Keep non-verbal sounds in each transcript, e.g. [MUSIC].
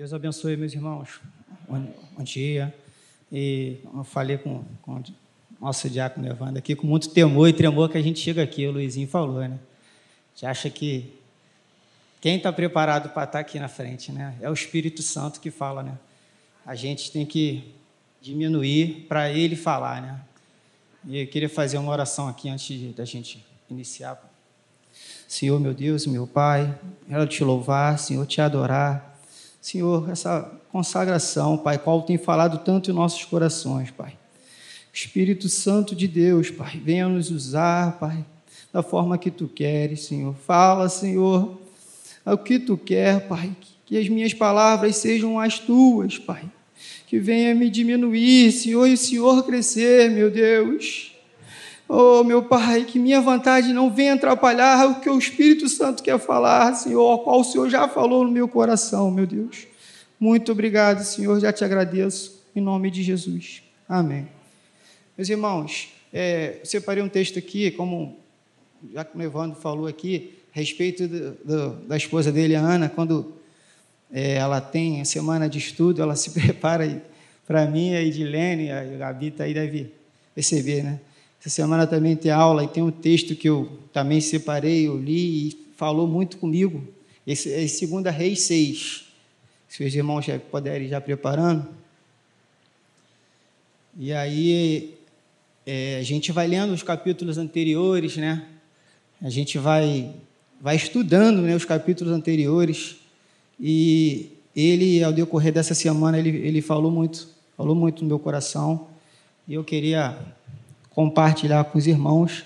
Deus abençoe meus irmãos. Bom, dia. E eu falei com, com nosso diácono Evandro aqui, com muito temor e tremor que a gente chega aqui, o Luizinho falou, né? A gente acha que quem está preparado para estar tá aqui na frente, né? É o Espírito Santo que fala, né? A gente tem que diminuir para ele falar, né? E eu queria fazer uma oração aqui antes da gente iniciar. Senhor, meu Deus, meu Pai, quero te louvar, Senhor, te adorar. Senhor, essa consagração, Pai, qual tem falado tanto em nossos corações, Pai. Espírito Santo de Deus, Pai, venha nos usar, Pai, da forma que tu queres, Senhor. Fala, Senhor, o que tu quer, Pai. Que as minhas palavras sejam as tuas, Pai. Que venha me diminuir, Senhor, e o Senhor crescer, meu Deus. Oh, meu Pai, que minha vontade não venha atrapalhar o que o Espírito Santo quer falar, Senhor, qual o Senhor já falou no meu coração, meu Deus. Muito obrigado, Senhor, já te agradeço, em nome de Jesus. Amém. Meus irmãos, é, separei um texto aqui, como já que o Evandro falou aqui, a respeito do, do, da esposa dele, a Ana, quando é, ela tem a semana de estudo, ela se [LAUGHS] prepara para mim, a Edilene, a Gabi está aí, deve perceber, né? Essa semana também tem aula e tem um texto que eu também separei, eu li e falou muito comigo. Esse é 2 Reis 6. Se os irmãos já puderem já preparando. E aí é, a gente vai lendo os capítulos anteriores, né? A gente vai, vai estudando né, os capítulos anteriores. E ele, ao decorrer dessa semana, ele, ele falou muito, falou muito no meu coração. E eu queria compartilhar com os irmãos,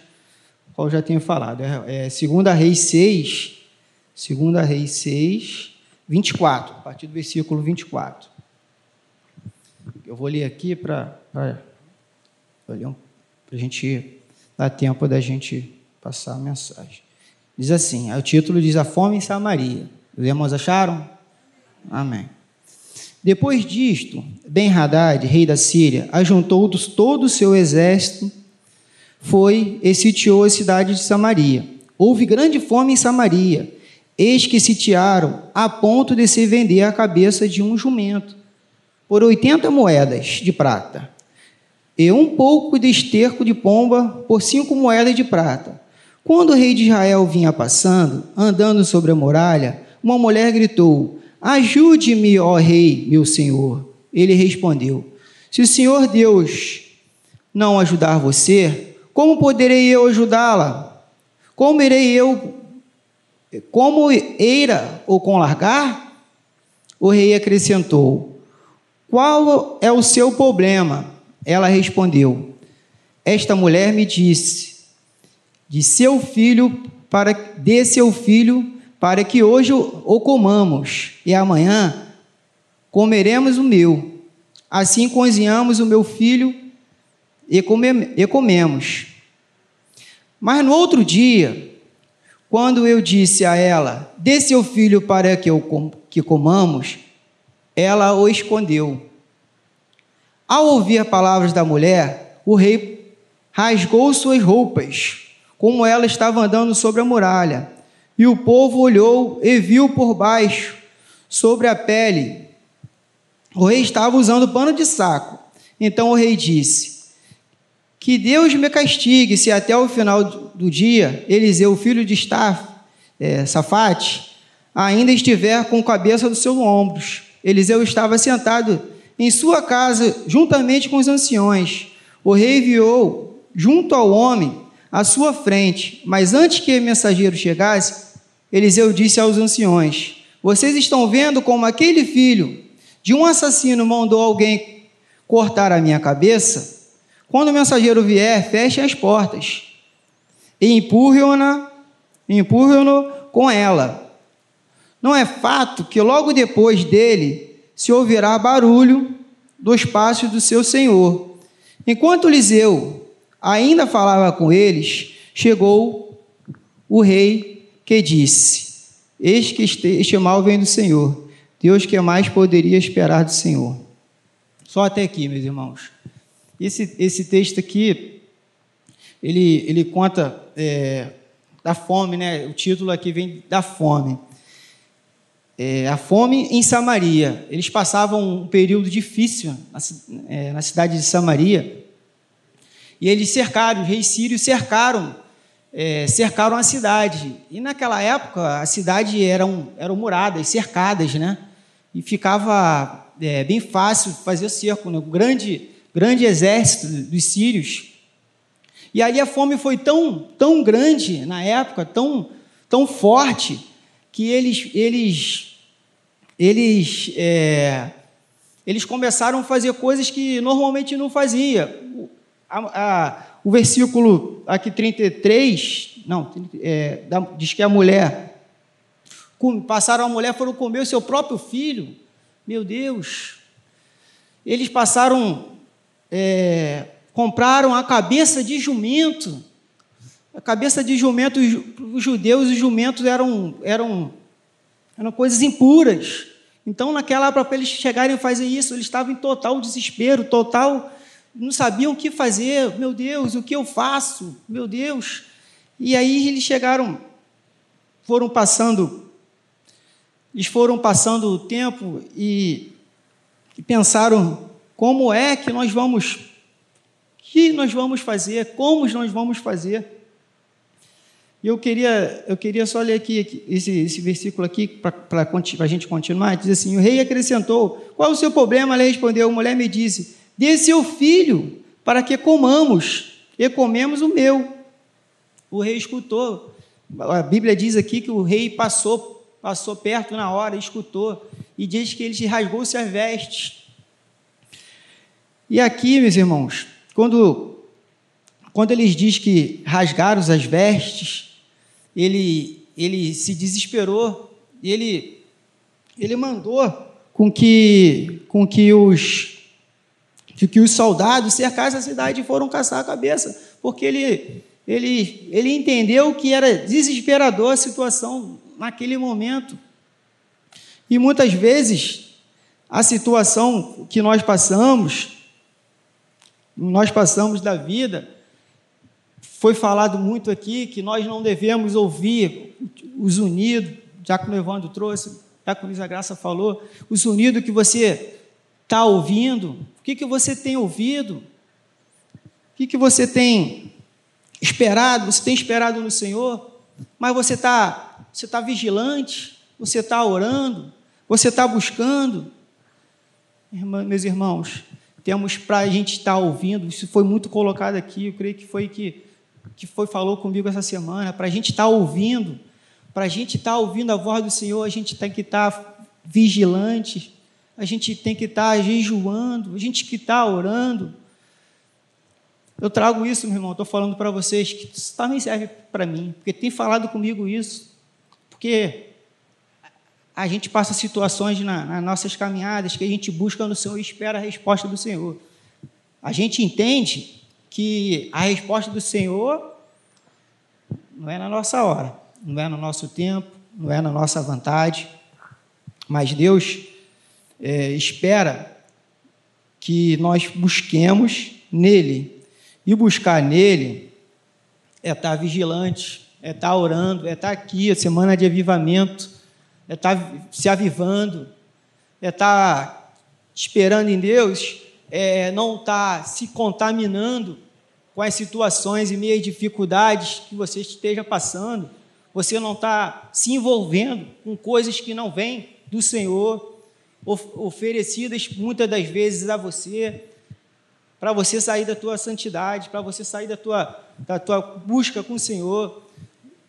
qual já tenho falado. É, é 2 Reis 6, 2 Reis 6, 24, a partir do versículo 24. Eu vou ler aqui para a gente dar tempo da gente passar a mensagem. Diz assim: o título diz A Fome em Samaria. Os irmãos acharam? Amém. Depois disto, Ben-Hadad, rei da Síria, ajuntou todo o seu exército, foi e sitiou a cidade de Samaria. Houve grande fome em Samaria, eis que sitiaram a ponto de se vender a cabeça de um jumento por 80 moedas de prata, e um pouco de esterco de pomba por cinco moedas de prata. Quando o rei de Israel vinha passando, andando sobre a muralha, uma mulher gritou: Ajude-me, ó rei, meu senhor. Ele respondeu: Se o Senhor Deus não ajudar você, como poderei eu ajudá-la? Como irei eu, como eira ou com largar? O rei acrescentou: Qual é o seu problema? Ela respondeu: Esta mulher me disse: De seu filho para de seu filho para que hoje o comamos e amanhã comeremos o meu. Assim cozinhamos o meu filho e, e comemos. Mas no outro dia, quando eu disse a ela: Dê seu filho para que, eu, que comamos, ela o escondeu. Ao ouvir as palavras da mulher, o rei rasgou suas roupas, como ela estava andando sobre a muralha e o povo olhou e viu por baixo, sobre a pele. O rei estava usando pano de saco. Então o rei disse: Que Deus me castigue se até o final do dia Eliseu, filho de Staf, é, Safate, ainda estiver com a cabeça dos seus ombros. Eliseu estava sentado em sua casa juntamente com os anciões. O rei enviou junto ao homem à sua frente, mas antes que o mensageiro chegasse, Eliseu disse aos anciões: Vocês estão vendo como aquele filho de um assassino mandou alguém cortar a minha cabeça? Quando o mensageiro vier, fechem as portas e empurram-no empurram com ela. Não é fato que logo depois dele se ouvirá barulho dos passos do seu senhor. Enquanto Eliseu ainda falava com eles, chegou o rei que disse: Eis que este mal vem do Senhor. Deus que mais poderia esperar do Senhor. Só até aqui, meus irmãos. Esse, esse texto aqui, ele, ele conta é, da fome, né? O título aqui vem da fome. é, a fome em Samaria. Eles passavam um período difícil na, é, na cidade de Samaria. E eles cercaram, os reis sírios cercaram, é, cercaram a cidade. E naquela época a cidade eram, eram muradas, cercadas, né? E ficava é, bem fácil fazer o cerco, né? um grande, grande exército dos sírios. E ali a fome foi tão, tão grande na época, tão, tão forte, que eles, eles, eles, é, eles começaram a fazer coisas que normalmente não fazia. A, a, o versículo aqui 33, não, é, diz que a mulher, passaram a mulher, foram comer o seu próprio filho. Meu Deus! Eles passaram, é, compraram a cabeça de jumento a cabeça de jumento, os judeus, os jumentos eram, eram, eram coisas impuras. Então, naquela época, para eles chegarem a fazer isso, eles estavam em total desespero, total. Não sabiam o que fazer. Meu Deus, o que eu faço? Meu Deus. E aí eles chegaram, foram passando, eles foram passando o tempo e, e pensaram: como é que nós vamos, que nós vamos fazer? Como nós vamos fazer? E eu queria, eu queria só ler aqui esse, esse versículo aqui para a gente continuar. Diz assim: O rei acrescentou: Qual o seu problema? Ela respondeu: A mulher me disse: Dê seu filho para que comamos, e comemos o meu. O rei escutou. A Bíblia diz aqui que o rei passou, passou perto na hora, escutou, e diz que ele rasgou-se as vestes. E aqui, meus irmãos, quando, quando eles diz que rasgaram as vestes, ele, ele se desesperou e ele, ele mandou com que, com que os que os soldados cercassem a cidade e foram caçar a cabeça, porque ele, ele, ele entendeu que era desesperador a situação naquele momento. E muitas vezes a situação que nós passamos, nós passamos da vida, foi falado muito aqui que nós não devemos ouvir os unidos, já que o Evandro trouxe, já que o Luiz Graça falou, os unidos que você está ouvindo, o que, que você tem ouvido, o que, que você tem esperado, você tem esperado no Senhor, mas você está você tá vigilante, você está orando, você está buscando. Meus irmãos, temos para a gente estar tá ouvindo, isso foi muito colocado aqui, eu creio que foi que que foi falou comigo essa semana, para a gente estar tá ouvindo, para a gente estar tá ouvindo a voz do Senhor, a gente tem que estar tá vigilante, a gente tem que estar jejuando, a gente que está orando. Eu trago isso, meu irmão, estou falando para vocês que isso também serve para mim, porque tem falado comigo isso, porque a gente passa situações na, nas nossas caminhadas que a gente busca no Senhor e espera a resposta do Senhor. A gente entende que a resposta do Senhor não é na nossa hora, não é no nosso tempo, não é na nossa vontade, mas Deus é, espera que nós busquemos nele. E buscar nele é estar vigilante, é estar orando, é estar aqui, a semana de avivamento, é estar se avivando, é estar esperando em Deus, é não estar se contaminando com as situações e meias dificuldades que você esteja passando, você não está se envolvendo com coisas que não vêm do Senhor, oferecidas muitas das vezes a você, para você sair da tua santidade, para você sair da tua, da tua busca com o Senhor.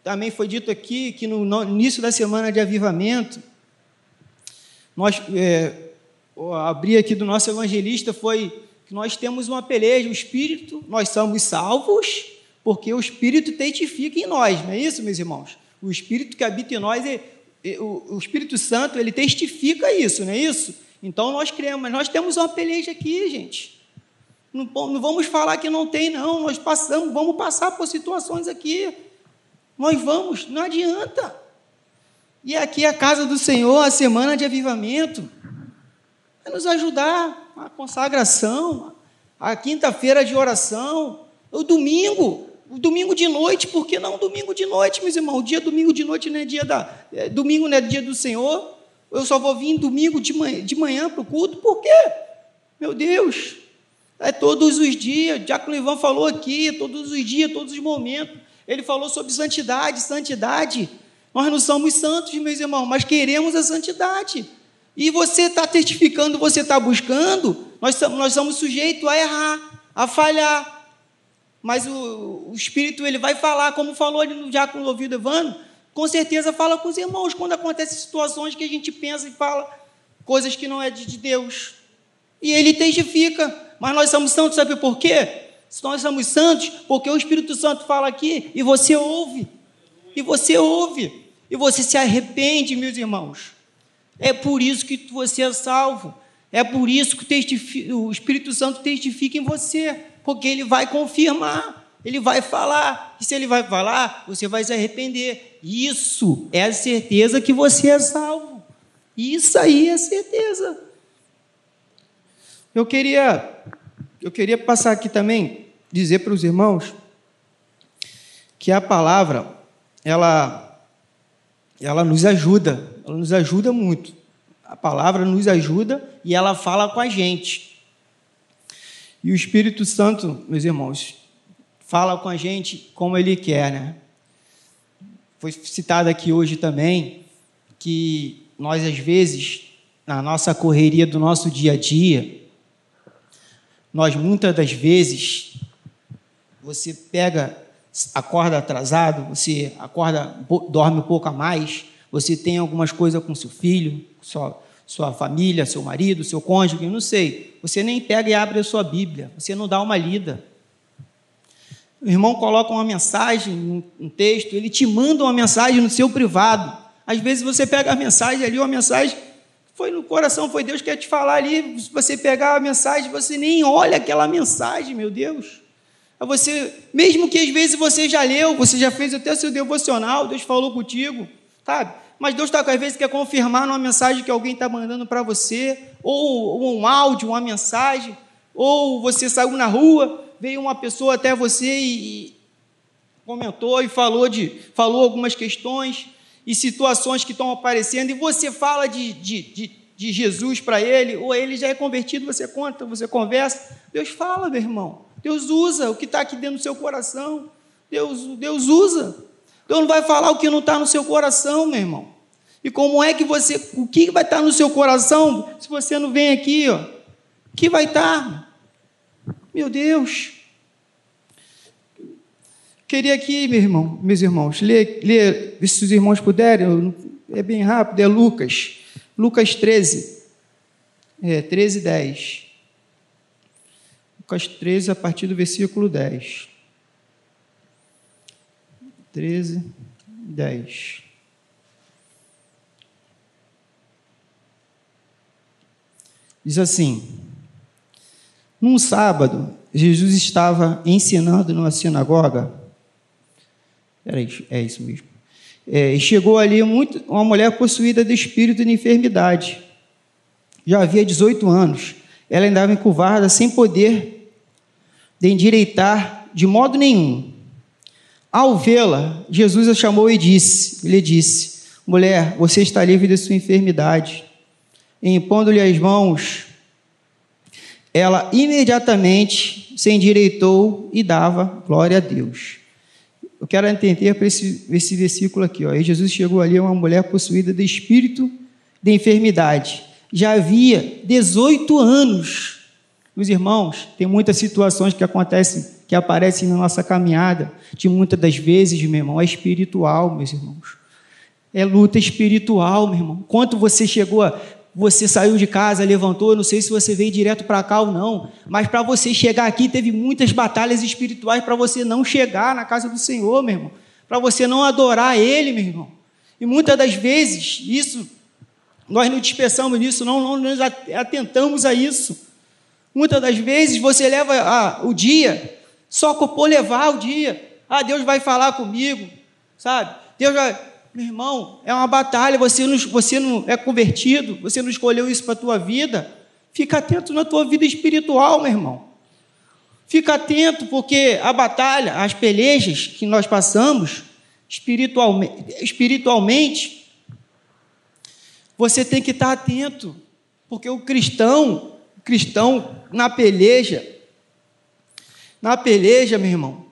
Também foi dito aqui que no, início da semana de avivamento, nós, é, abri aqui do nosso evangelista, foi que nós temos uma peleja, o Espírito, nós somos salvos, porque o Espírito testifica em nós, não é isso, meus irmãos? O Espírito que habita em nós, é, é, o, o Espírito Santo, ele testifica isso, não é isso? Então nós cremos, mas nós temos uma peleja aqui, gente. Não, não vamos falar que não tem, não. Nós passamos, vamos passar por situações aqui. Nós vamos, não adianta. E aqui a casa do Senhor, a semana de avivamento, vai nos ajudar a consagração, a quinta-feira de oração, o domingo, o domingo de noite, por que não domingo de noite, meus irmãos? O dia domingo de noite não é dia da. É, domingo não é dia do Senhor. Eu só vou vir domingo de manhã, de manhã para o culto, por quê? Meu Deus, é todos os dias, Diácono Ivan falou aqui, todos os dias, todos os momentos. Ele falou sobre santidade, santidade. Nós não somos santos, meus irmãos, mas queremos a santidade. E você está testificando, você está buscando, nós, nós somos sujeitos a errar, a falhar. Mas o, o Espírito ele vai falar, como falou ali no Diácono Ouvido Evandro, com certeza fala com os irmãos quando acontecem situações que a gente pensa e fala coisas que não é de Deus. E ele testifica. Mas nós somos santos, sabe por quê? Nós somos santos porque o Espírito Santo fala aqui e você ouve. E você ouve. E você se arrepende, meus irmãos. É por isso que você é salvo. É por isso que o Espírito Santo testifica em você. Porque ele vai confirmar. Ele vai falar. E se ele vai falar, você vai se arrepender. Isso é a certeza que você é salvo. Isso aí é certeza. Eu queria, eu queria passar aqui também, dizer para os irmãos que a palavra, ela, ela nos ajuda, ela nos ajuda muito. A palavra nos ajuda e ela fala com a gente. E o Espírito Santo, meus irmãos, fala com a gente como ele quer, né? Foi citado aqui hoje também que nós, às vezes, na nossa correria do nosso dia a dia, nós muitas das vezes você pega, acorda atrasado, você acorda, dorme um pouco a mais, você tem algumas coisas com seu filho, sua, sua família, seu marido, seu cônjuge, não sei. Você nem pega e abre a sua Bíblia, você não dá uma lida. O irmão coloca uma mensagem, um texto, ele te manda uma mensagem no seu privado. Às vezes você pega a mensagem ali, uma mensagem foi no coração, foi Deus que quer te falar ali. Se você pegar a mensagem, você nem olha aquela mensagem, meu Deus. É você, mesmo que às vezes você já leu, você já fez até seu devocional, Deus falou contigo, sabe? Mas Deus está, às vezes, quer confirmar numa mensagem que alguém está mandando para você, ou, ou um áudio, uma mensagem, ou você saiu na rua, veio uma pessoa até você e, e comentou e falou, de, falou algumas questões, e situações que estão aparecendo, e você fala de, de, de, de Jesus para ele, ou ele já é convertido, você conta, você conversa. Deus fala, meu irmão. Deus usa o que está aqui dentro do seu coração. Deus, Deus usa. Deus não vai falar o que não está no seu coração, meu irmão. E como é que você, o que vai estar tá no seu coração se você não vem aqui, ó? O que vai estar? Tá? Meu Deus. Queria aqui, meu irmão, meus irmãos, ler, ler se os irmãos puderem, é bem rápido, é Lucas, Lucas 13, é, 13, 10. Lucas 13, a partir do versículo 10. 13, 10. Diz assim: Num sábado, Jesus estava ensinando numa sinagoga era isso, é isso mesmo. É, e chegou ali muito, uma mulher possuída de espírito de enfermidade. Já havia 18 anos. Ela andava encurvada, sem poder de endireitar de modo nenhum. Ao vê-la, Jesus a chamou e disse, lhe disse, mulher, você está livre de sua enfermidade. E impondo-lhe as mãos, ela imediatamente se endireitou e dava glória a Deus. Eu quero entender para esse, esse versículo aqui. Ó. E Jesus chegou ali a uma mulher possuída de espírito de enfermidade. Já havia 18 anos. Meus irmãos, tem muitas situações que acontecem, que aparecem na nossa caminhada, de muitas das vezes, meu irmão, é espiritual, meus irmãos. É luta espiritual, meu irmão. Quanto você chegou a você saiu de casa, levantou, não sei se você veio direto para cá ou não, mas para você chegar aqui teve muitas batalhas espirituais para você não chegar na casa do Senhor, meu irmão, para você não adorar Ele, meu irmão. E muitas das vezes, isso, nós não dispersamos nisso, não, não nos atentamos a isso. Muitas das vezes você leva ah, o dia só por levar o dia. Ah, Deus vai falar comigo, sabe? Deus vai meu irmão, é uma batalha, você não, você não é convertido, você não escolheu isso para a tua vida. Fica atento na tua vida espiritual, meu irmão. Fica atento, porque a batalha, as pelejas que nós passamos espiritualmente, espiritualmente Você tem que estar atento, porque o cristão, o cristão na peleja, na peleja, meu irmão,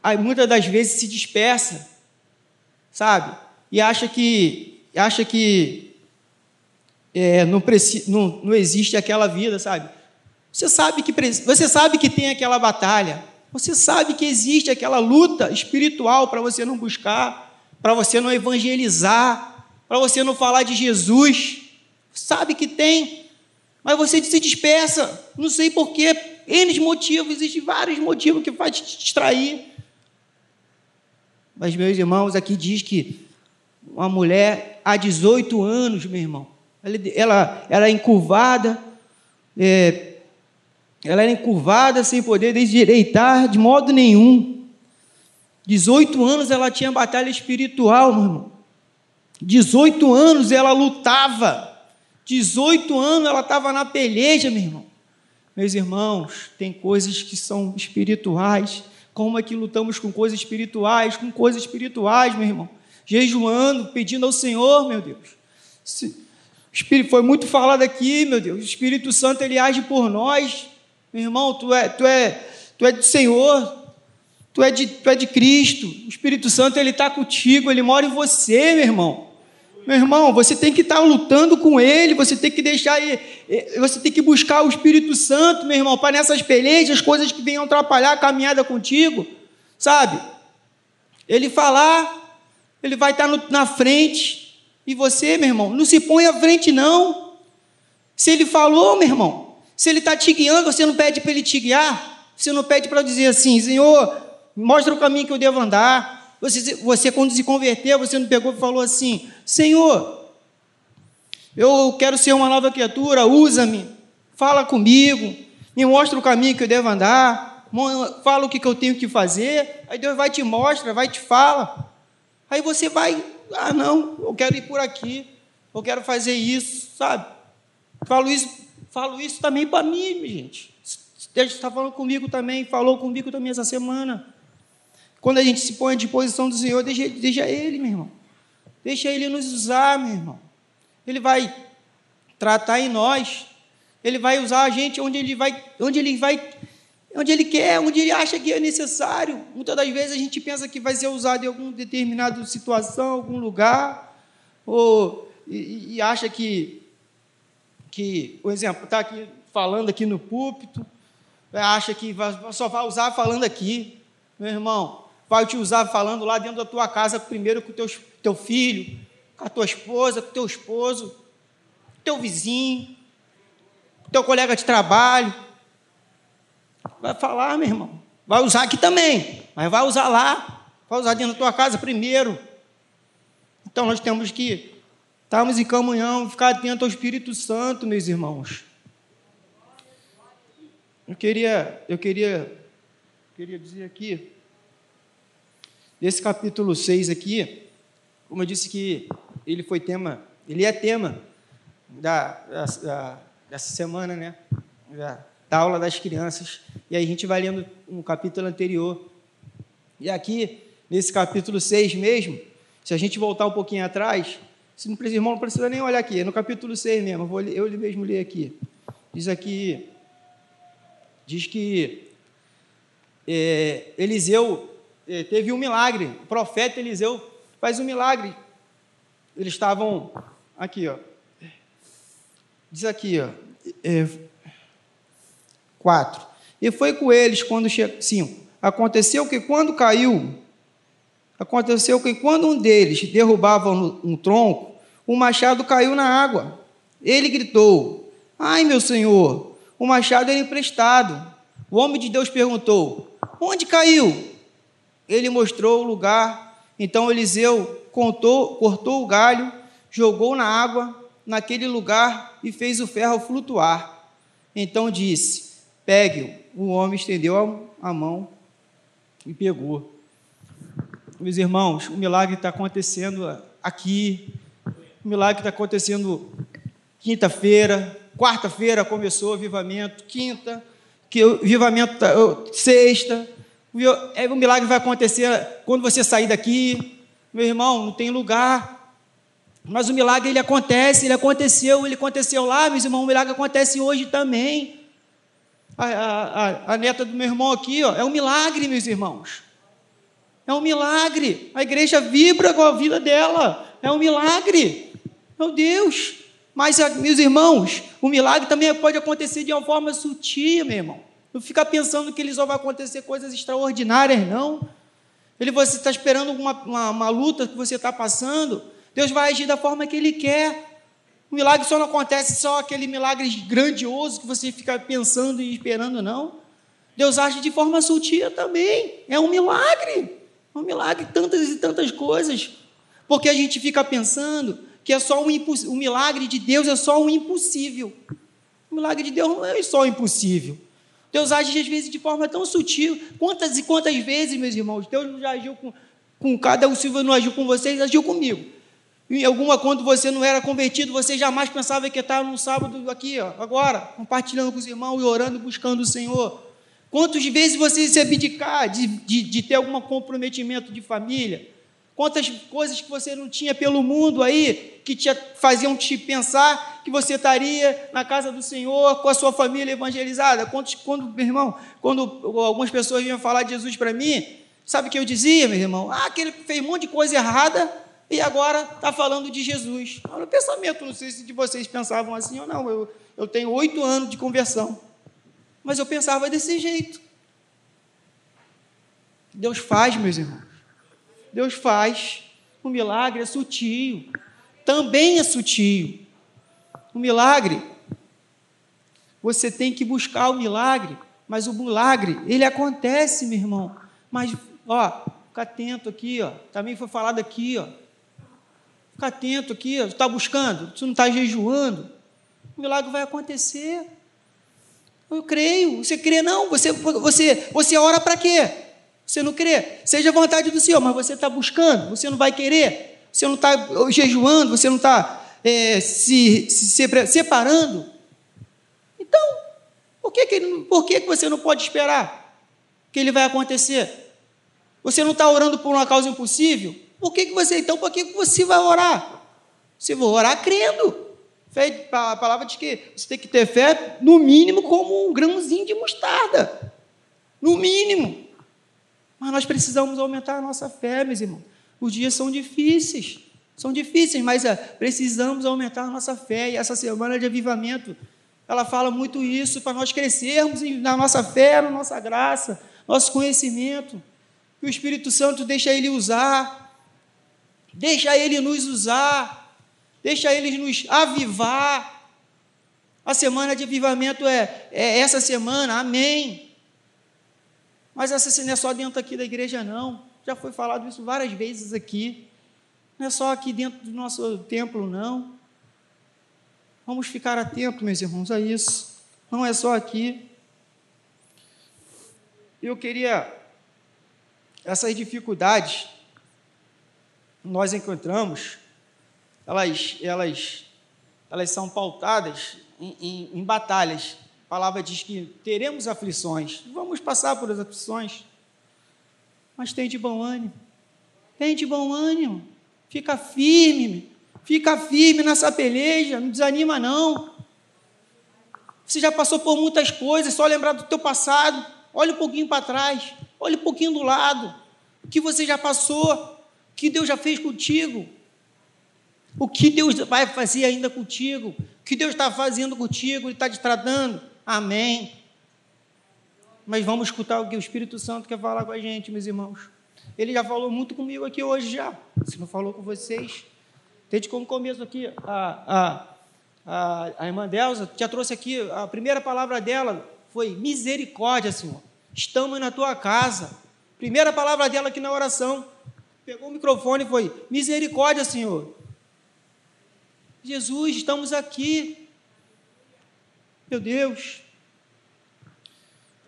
aí muitas das vezes se dispersa, sabe? E acha que acha que é, não, não, não existe aquela vida, sabe? Você sabe que você sabe que tem aquela batalha, você sabe que existe aquela luta espiritual para você não buscar, para você não evangelizar, para você não falar de Jesus. Sabe que tem, mas você se dispersa, não sei porquê, N motivos, existem vários motivos que faz te distrair. Mas, meus irmãos, aqui diz que uma mulher há 18 anos, meu irmão, ela, ela, ela é encurvada, é, ela era encurvada sem poder desdireitar de modo nenhum. 18 anos ela tinha batalha espiritual, meu irmão. 18 anos ela lutava. 18 anos ela estava na peleja, meu irmão. Meus irmãos, tem coisas que são espirituais. Como é que lutamos com coisas espirituais? Com coisas espirituais, meu irmão. Jejuando, pedindo ao Senhor, meu Deus. Foi muito falado aqui, meu Deus. O Espírito Santo ele age por nós. Meu irmão, tu é, tu é, tu é do Senhor, tu é de, tu é de Cristo. O Espírito Santo ele está contigo, ele mora em você, meu irmão. Meu irmão, você tem que estar lutando com ele, você tem que deixar ele, você tem que buscar o Espírito Santo, meu irmão, para nessas pelejas, coisas que venham atrapalhar a caminhada contigo, sabe? Ele falar, ele vai estar no, na frente, e você, meu irmão, não se põe à frente, não. Se ele falou, meu irmão, se ele está te guiando, você não pede para ele te guiar. Você não pede para dizer assim, Senhor, mostra o caminho que eu devo andar. Você, você, quando se converteu, você não pegou e falou assim: Senhor, eu quero ser uma nova criatura, usa-me, fala comigo, me mostra o caminho que eu devo andar, fala o que, que eu tenho que fazer. Aí Deus vai te mostra, vai te fala. Aí você vai, ah, não, eu quero ir por aqui, eu quero fazer isso, sabe? Falo isso Falo isso também para mim, gente. Deus está falando comigo também, falou comigo também essa semana. Quando a gente se põe à disposição do Senhor, deixa, deixa Ele, meu irmão. Deixa Ele nos usar, meu irmão. Ele vai tratar em nós. Ele vai usar a gente onde Ele vai, onde Ele vai, onde Ele quer, onde Ele acha que é necessário. Muitas das vezes a gente pensa que vai ser usado em alguma determinada situação, algum lugar, ou e, e acha que que, por exemplo, está aqui falando aqui no púlpito, acha que só vai usar falando aqui, meu irmão, vai te usar falando lá dentro da tua casa, primeiro com o teu, filho, com a tua esposa, com teu esposo, teu vizinho, teu colega de trabalho. Vai falar, meu irmão. Vai usar aqui também, mas vai usar lá, vai usar dentro da tua casa primeiro. Então nós temos que Estarmos em comunhão, ficar atento ao Espírito Santo, meus irmãos. Eu queria, eu queria, queria dizer aqui, desse capítulo 6 aqui, como eu disse que ele foi tema, ele é tema da, da dessa semana, né? Da, da aula das crianças. E aí a gente vai lendo um capítulo anterior. E aqui, nesse capítulo 6 mesmo, se a gente voltar um pouquinho atrás, se não precisa, irmão, não precisa nem olhar aqui, é no capítulo 6 mesmo, eu, vou, eu mesmo ler aqui. Diz aqui, diz que é, Eliseu teve um milagre, o profeta Eliseu faz um milagre. Eles estavam aqui, ó. Diz aqui, ó. É, quatro. E foi com eles quando chegou. Cinco. Aconteceu que quando caiu, aconteceu que quando um deles derrubava um tronco, o machado caiu na água. Ele gritou: Ai, meu senhor, o machado era emprestado. O homem de Deus perguntou: Onde caiu? Ele mostrou o lugar. Então Eliseu contou, cortou o galho, jogou na água naquele lugar e fez o ferro flutuar. Então disse: Pegue-o. O homem estendeu a mão e pegou. Meus irmãos, o milagre está acontecendo aqui, o milagre está acontecendo quinta-feira, quarta-feira começou o avivamento, quinta, que o avivamento tá, sexta. É, o milagre vai acontecer quando você sair daqui. Meu irmão, não tem lugar. Mas o milagre ele acontece, ele aconteceu, ele aconteceu lá, meus irmãos, o milagre acontece hoje também. A, a, a, neta do meu irmão aqui, ó, é um milagre, meus irmãos. É um milagre. A igreja vibra com a vida dela. É um milagre. Meu Deus. Mas, meus irmãos, o milagre também pode acontecer de uma forma sutil, meu irmão. Não fica pensando que ele só vai acontecer coisas extraordinárias, não. Ele você está esperando uma, uma, uma luta que você está passando. Deus vai agir da forma que Ele quer. O milagre só não acontece só aquele milagre grandioso que você fica pensando e esperando, não. Deus age de forma sutil também. É um milagre. É um milagre, tantas e tantas coisas. Porque a gente fica pensando que é só um o milagre de Deus é só um impossível. O milagre de Deus não é só impossível. Deus age às vezes de forma tão sutil. Quantas e quantas vezes, meus irmãos, Deus já agiu com, com cada um, se não agiu com vocês, agiu comigo. Em alguma, quando você não era convertido, você jamais pensava que estava num sábado aqui, ó, agora, compartilhando com os irmãos e orando, buscando o Senhor. Quantas vezes você se abdicar de, de, de ter algum comprometimento de família? Quantas coisas que você não tinha pelo mundo aí que te faziam te pensar que você estaria na casa do Senhor com a sua família evangelizada? Quantos, quando, meu irmão, quando algumas pessoas vinham falar de Jesus para mim, sabe o que eu dizia, meu irmão? Ah, que ele fez um monte de coisa errada e agora está falando de Jesus. Olha o pensamento, não sei se de vocês pensavam assim ou não. Eu, eu tenho oito anos de conversão, mas eu pensava desse jeito. Deus faz, meus irmãos. Deus faz. O milagre é sutil. Também é sutil. O milagre, você tem que buscar o milagre, mas o milagre, ele acontece, meu irmão. Mas, ó, fica atento aqui, ó. Também foi falado aqui, ó. Fica atento aqui, ó. Você está buscando, você não está jejuando. O milagre vai acontecer. Eu creio. Você crê, não? Você, você, você ora para quê? Você não crê? Seja a vontade do Senhor, mas você está buscando, você não vai querer, você não está jejuando, você não está é, se, se, separando. Então, por que, que, por que, que você não pode esperar que ele vai acontecer? Você não está orando por uma causa impossível? Por que, que você, então, por que, que você vai orar? Você vai orar crendo. Fé, a palavra diz que você tem que ter fé, no mínimo, como um grãozinho de mostarda. No mínimo. Mas nós precisamos aumentar a nossa fé, meus irmãos. Os dias são difíceis, são difíceis, mas é, precisamos aumentar a nossa fé. E essa semana de avivamento, ela fala muito isso para nós crescermos na nossa fé, na nossa graça, nosso conhecimento. Que o Espírito Santo deixa Ele usar, deixa Ele nos usar, deixa Ele nos avivar. A semana de avivamento é, é essa semana, amém. Mas essa não é só dentro aqui da igreja, não. Já foi falado isso várias vezes aqui. Não é só aqui dentro do nosso templo, não. Vamos ficar atentos, meus irmãos, a isso. Não é só aqui. Eu queria. Essas dificuldades nós encontramos, elas, elas, elas são pautadas em, em, em batalhas a palavra diz que teremos aflições, vamos passar por as aflições, mas tem de bom ânimo, tem de bom ânimo, fica firme, fica firme nessa peleja, não desanima não. Você já passou por muitas coisas, só lembrar do teu passado, olha um pouquinho para trás, olha um pouquinho do lado, o que você já passou, o que Deus já fez contigo, o que Deus vai fazer ainda contigo, o que Deus está fazendo contigo, Ele está te tratando. Amém. Mas vamos escutar o que o Espírito Santo quer falar com a gente, meus irmãos. Ele já falou muito comigo aqui hoje já. Se não falou com vocês, desde como começo aqui, a, a, a, a irmã Delza já trouxe aqui, a primeira palavra dela foi misericórdia, Senhor. Estamos na tua casa. Primeira palavra dela aqui na oração. Pegou o microfone e foi: Misericórdia, Senhor. Jesus, estamos aqui. Meu Deus,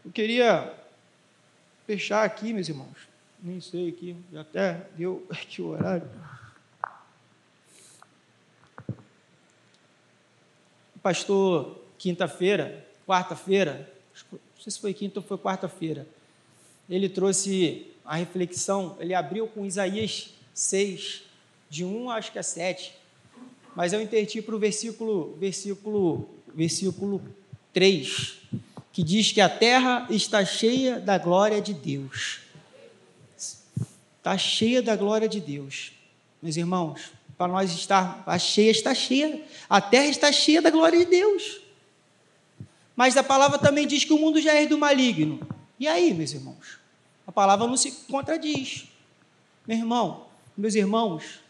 eu queria fechar aqui, meus irmãos. Nem sei aqui, já até deu [LAUGHS] aqui o horário. pastor, quinta-feira, quarta-feira, não sei se foi quinta ou foi quarta-feira, ele trouxe a reflexão, ele abriu com Isaías 6, de 1 acho que a 7. mas eu interti para o versículo, versículo, versículo 3, que diz que a terra está cheia da glória de Deus. Está cheia da glória de Deus. Meus irmãos, para nós estar, a cheia está cheia, a terra está cheia da glória de Deus. Mas a palavra também diz que o mundo já é do maligno. E aí, meus irmãos? A palavra não se contradiz. Meu irmão, meus irmãos,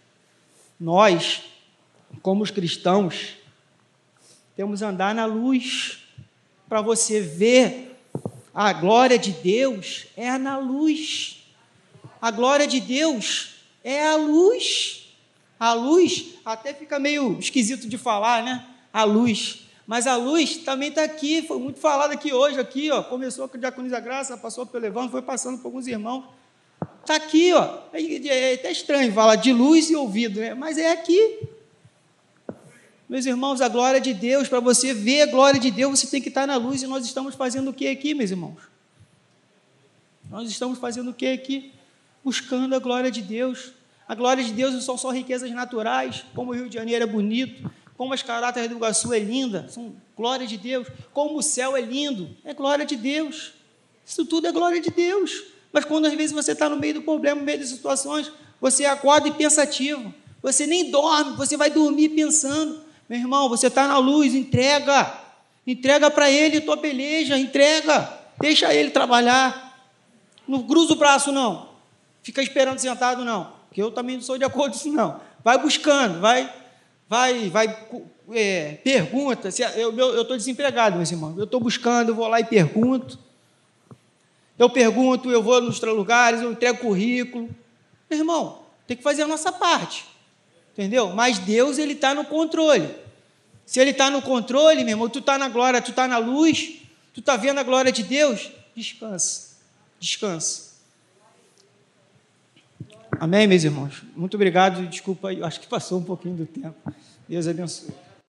nós, como os cristãos, temos andar na luz para você ver a glória de Deus é na luz. A glória de Deus é a luz. A luz até fica meio esquisito de falar, né? A luz. Mas a luz também está aqui, foi muito falado aqui hoje, aqui, ó. Começou com o Diaconisa Graça, passou pelo Evandro, foi passando por alguns irmãos. Está aqui, ó. É, é, é até estranho falar de luz e ouvido, né? Mas é aqui. Meus irmãos, a glória de Deus, para você ver a glória de Deus, você tem que estar na luz. E nós estamos fazendo o que aqui, meus irmãos? Nós estamos fazendo o que aqui? Buscando a glória de Deus. A glória de Deus não são só riquezas naturais, como o Rio de Janeiro é bonito, como as caráteres do Iguaçu é linda, são glória de Deus, como o céu é lindo, é glória de Deus. Isso tudo é glória de Deus. Mas quando às vezes você está no meio do problema, no meio das situações, você acorda e pensativo. Você nem dorme, você vai dormir pensando. Meu irmão, você está na luz, entrega. Entrega para ele tua peleja, entrega. Deixa ele trabalhar. Não cruza o braço, não. Fica esperando sentado, não. Porque eu também não sou de acordo com isso, não. Vai buscando, vai, vai, vai, é, pergunta. Se eu estou desempregado, meus irmãos. Eu estou buscando, eu vou lá e pergunto. Eu pergunto, eu vou nos lugares, eu entrego currículo. Meu irmão, tem que fazer a nossa parte. Entendeu? Mas Deus, Ele está no controle. Se Ele está no controle, meu irmão, tu está na glória, tu está na luz, tu está vendo a glória de Deus, descansa. Descansa. Amém, meus irmãos? Muito obrigado. Desculpa, acho que passou um pouquinho do tempo. Deus abençoe.